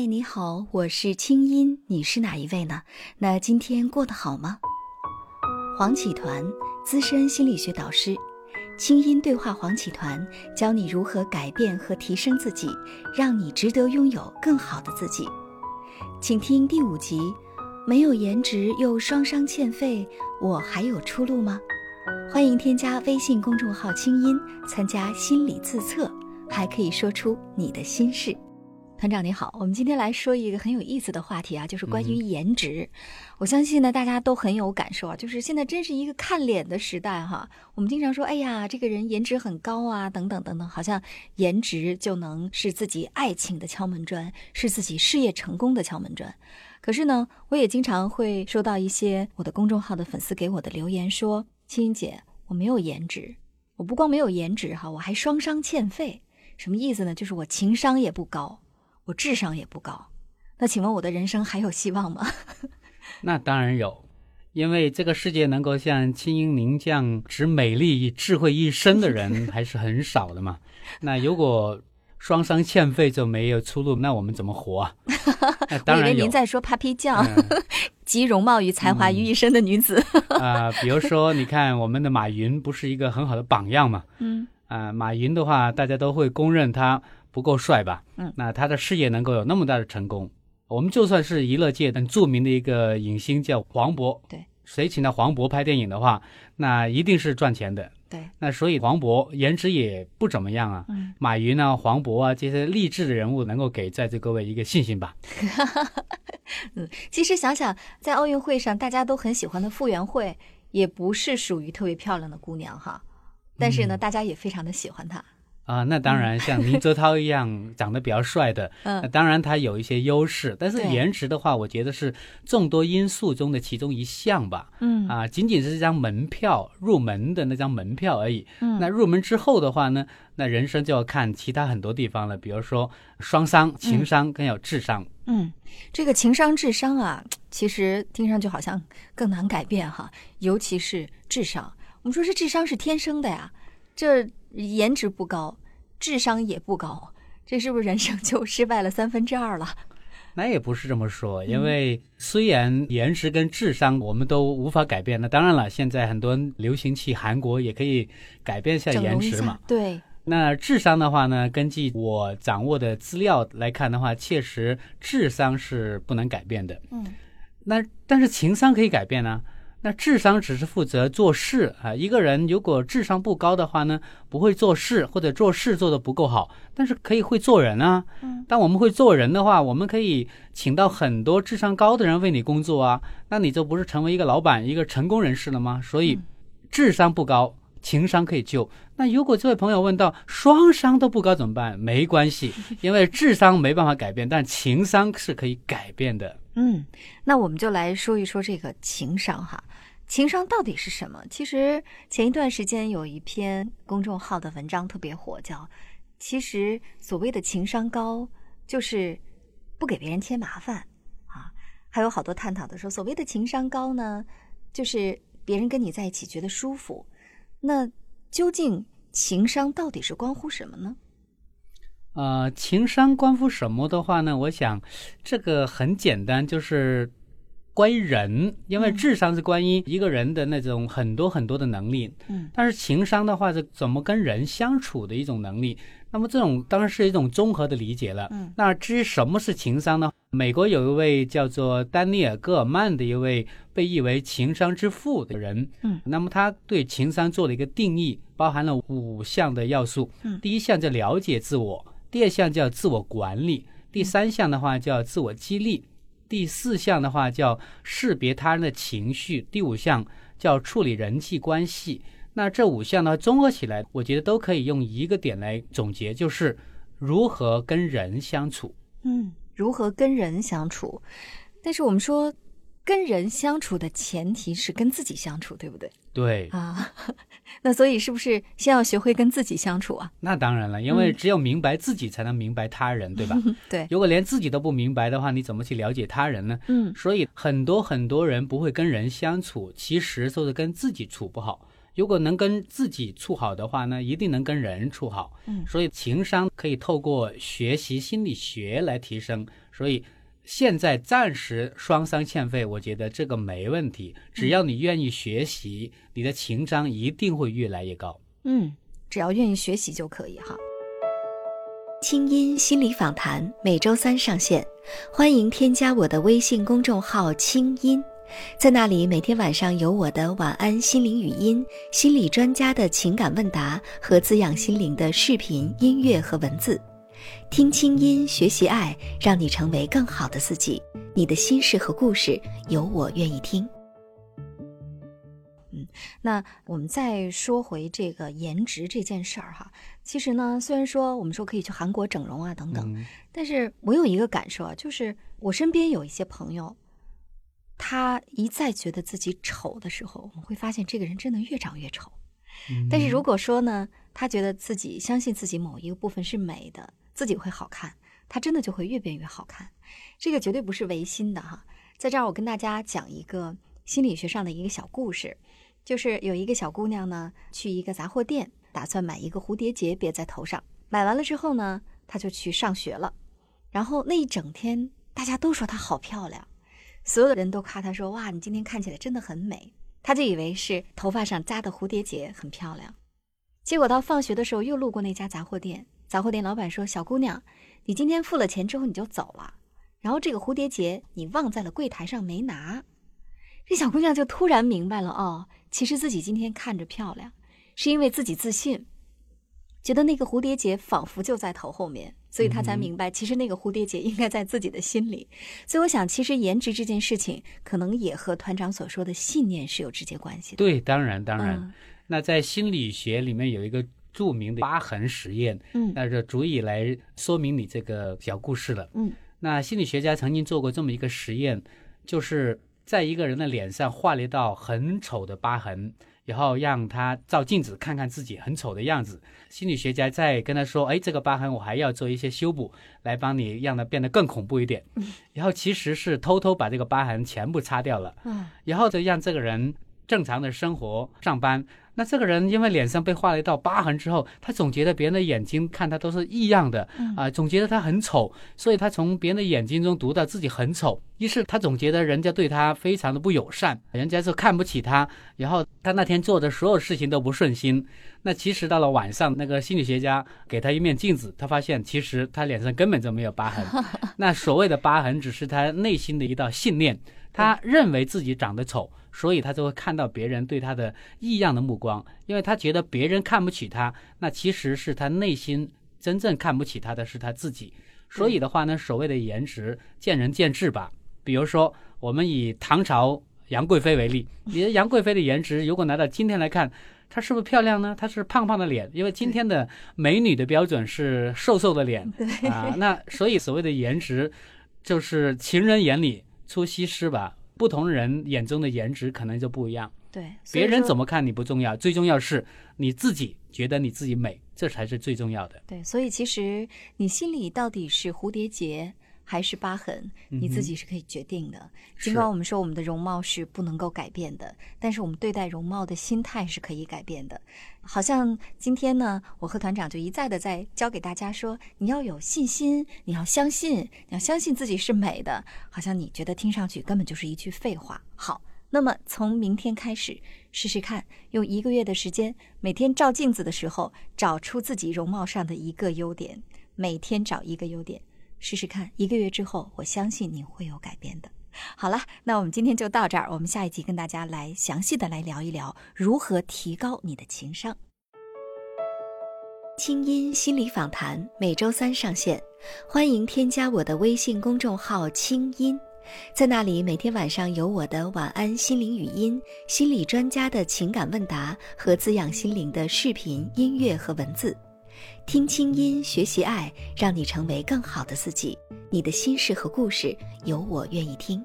嗨，你好，我是清音，你是哪一位呢？那今天过得好吗？黄启团，资深心理学导师，清音对话黄启团，教你如何改变和提升自己，让你值得拥有更好的自己。请听第五集：没有颜值又双商欠费，我还有出路吗？欢迎添加微信公众号“清音”，参加心理自测，还可以说出你的心事。团长你好，我们今天来说一个很有意思的话题啊，就是关于颜值。我相信呢，大家都很有感受啊，就是现在真是一个看脸的时代哈。我们经常说，哎呀，这个人颜值很高啊，等等等等，好像颜值就能是自己爱情的敲门砖，是自己事业成功的敲门砖。可是呢，我也经常会收到一些我的公众号的粉丝给我的留言，说：“青青姐，我没有颜值，我不光没有颜值哈，我还双商欠费。什么意思呢？就是我情商也不高。”我智商也不高，那请问我的人生还有希望吗？那当然有，因为这个世界能够像青音您这样集美丽与、智慧一身的人 还是很少的嘛。那如果双商欠费就没有出路，那我们怎么活啊？我以为您在说 Papi 酱，集容貌与才华于一身的女子啊。比如说，你看我们的马云不是一个很好的榜样嘛？嗯啊，马云的话，大家都会公认他。不够帅吧？嗯，那他的事业能够有那么大的成功，我们就算是娱乐界很著名的一个影星叫黄渤，对，谁请到黄渤拍电影的话，那一定是赚钱的。对，那所以黄渤颜值也不怎么样啊。嗯，马云啊，黄渤啊，这些励志的人物能够给在座各位一个信心吧。嗯，其实想想，在奥运会上大家都很喜欢的傅园慧，也不是属于特别漂亮的姑娘哈，但是呢，大家也非常的喜欢她。啊，那当然，像宁泽涛一样长得比较帅的，那当然他有一些优势。但是颜值的话，我觉得是众多因素中的其中一项吧。嗯，啊，仅仅是这张门票入门的那张门票而已。嗯，那入门之后的话呢，那人生就要看其他很多地方了，比如说双商、情商，更有智商。嗯，这个情商、智商啊，其实听上去好像更难改变哈，尤其是智商。我们说这智商是天生的呀，这颜值不高。智商也不高，这是不是人生就失败了三分之二了？那也不是这么说，因为虽然颜值跟智商我们都无法改变，那当然了，现在很多流行去韩国也可以改变一下颜值嘛。对。那智商的话呢，根据我掌握的资料来看的话，确实智商是不能改变的。嗯。那但是情商可以改变呢？那智商只是负责做事啊，一个人如果智商不高的话呢，不会做事或者做事做得不够好，但是可以会做人啊。嗯，当我们会做人的话，我们可以请到很多智商高的人为你工作啊，那你就不是成为一个老板、一个成功人士了吗？所以，智商不高，情商可以救。那如果这位朋友问到双商都不高怎么办？没关系，因为智商没办法改变，但情商是可以改变的。嗯，那我们就来说一说这个情商哈。情商到底是什么？其实前一段时间有一篇公众号的文章特别火，叫“其实所谓的情商高，就是不给别人添麻烦啊”。还有好多探讨的说，所谓的情商高呢，就是别人跟你在一起觉得舒服。那究竟情商到底是关乎什么呢？呃，情商关乎什么的话呢？我想这个很简单，就是。关于人，因为智商是关于一个人的那种很多很多的能力，嗯，但是情商的话是怎么跟人相处的一种能力。那么这种当然是一种综合的理解了。嗯，那至于什么是情商呢？美国有一位叫做丹尼尔·戈尔曼的一位被誉为情商之父的人，嗯，那么他对情商做了一个定义，包含了五项的要素。嗯，第一项叫了解自我，第二项叫自我管理，第三项的话叫自我激励。第四项的话叫识别他人的情绪，第五项叫处理人际关系。那这五项呢，综合起来，我觉得都可以用一个点来总结，就是如何跟人相处。嗯，如何跟人相处？但是我们说。跟人相处的前提是跟自己相处，对不对？对啊，那所以是不是先要学会跟自己相处啊？那当然了，因为只有明白自己，才能明白他人，对吧？对。如果连自己都不明白的话，你怎么去了解他人呢？嗯。所以很多很多人不会跟人相处，其实都是跟自己处不好。如果能跟自己处好的话呢，一定能跟人处好。嗯所以情商可以透过学习心理学来提升。所以现在暂时双商欠费，我觉得这个没问题。只要你愿意学习，你的情商一定会越来越高。嗯，只要愿意学习就可以哈。清音心理访谈每周三上线，欢迎添加我的微信公众号“清音”，在那里每天晚上有我的晚安心灵语音、心理专家的情感问答和滋养心灵的视频、音乐和文字。听清音，学习爱，让你成为更好的自己。你的心事和故事，有我愿意听。嗯，那我们再说回这个颜值这件事儿哈。其实呢，虽然说我们说可以去韩国整容啊等等，嗯但是我有一个感受啊，就是我身边有一些朋友，他一再觉得自己丑的时候，我们会发现这个人真的越长越丑。但是如果说呢，他觉得自己相信自己某一个部分是美的，自己会好看，她真的就会越变越好看。这个绝对不是违心的哈。在这儿，我跟大家讲一个心理学上的一个小故事，就是有一个小姑娘呢，去一个杂货店，打算买一个蝴蝶结别在头上。买完了之后呢，她就去上学了。然后那一整天，大家都说她好漂亮，所有的人都夸她说：“哇，你今天看起来真的很美。”她就以为是头发上扎的蝴蝶结很漂亮。结果到放学的时候又路过那家杂货店，杂货店老板说：“小姑娘，你今天付了钱之后你就走了，然后这个蝴蝶结你忘在了柜台上没拿。”这小姑娘就突然明白了，哦，其实自己今天看着漂亮，是因为自己自信，觉得那个蝴蝶结仿佛就在头后面，所以她才明白，其实那个蝴蝶结应该在自己的心里。所以我想，其实颜值这件事情，可能也和团长所说的信念是有直接关系的。对，当然当然。嗯那在心理学里面有一个著名的疤痕实验，嗯那就足以来说明你这个小故事了。嗯那心理学家曾经做过这么一个实验，就是在一个人的脸上画了一道很丑的疤痕，然后让他照镜子看看自己很丑的样子。心理学家再跟他说：“哎，这个疤痕我还要做一些修补，来帮你让它变得更恐怖一点。”然后其实是偷偷把这个疤痕全部擦掉了，嗯然后再让这个人正常的生活上班。那这个人因为脸上被画了一道疤痕之后，他总觉得别人的眼睛看他都是异样的，嗯啊、总觉得他很丑，所以他从别人的眼睛中读到自己很丑，于是他总觉得人家对他非常的不友善，人家就看不起他，然后他那天做的所有事情都不顺心。那其实到了晚上，那个心理学家给他一面镜子，他发现其实他脸上根本就没有疤痕，那所谓的疤痕只是他内心的一道信念，他认为自己长得丑。所以他就会看到别人对他的异样的目光，因为他觉得别人看不起他，那其实是他内心真正看不起他的是他自己。所以的话呢，所谓的颜值见仁见智吧。比如说，我们以唐朝杨贵妃为例，你的杨贵妃的颜值，如果拿到今天来看，她是不是漂亮呢？她是胖胖的脸，因为今天的美女的标准是瘦瘦的脸啊。那所以所谓的颜值，就是情人眼里出西施吧。不同人眼中的颜值可能就不一样，对，别人怎么么看你不重要，最重要是你自己觉得你自己美，这才是最重要的。对？所以其实你心里到底是蝴蝶结还是疤痕，你自己是可以决定的。尽管我们说我们的容貌是不能够改变的，但是我们对待容貌的心态是可以改变的。好像今天呢，我和团长就一再的在教给大家说，你要有信心，你要相信，你要相信自己是美的。好像你觉得听上去根本就是一句废话。好，那么从明天开始试试看，用一个月的时间，每天照镜子的时候找出自己容貌上的一个优点，每天找一个优点，试试看。一个月之后，我相信你会有改变的。好了，那我们今天就到这儿。我们下一集跟大家来详细的来聊一聊如何提高你的情商。清音心理访谈每周三上线，欢迎添加我的微信公众号“清音”，在那里每天晚上有我的晚安心灵语音、心理专家的情感问答和滋养心灵的视频、音乐和文字。听清音，学习爱，让你成为更好的自己。你的心事和故事，有我愿意听。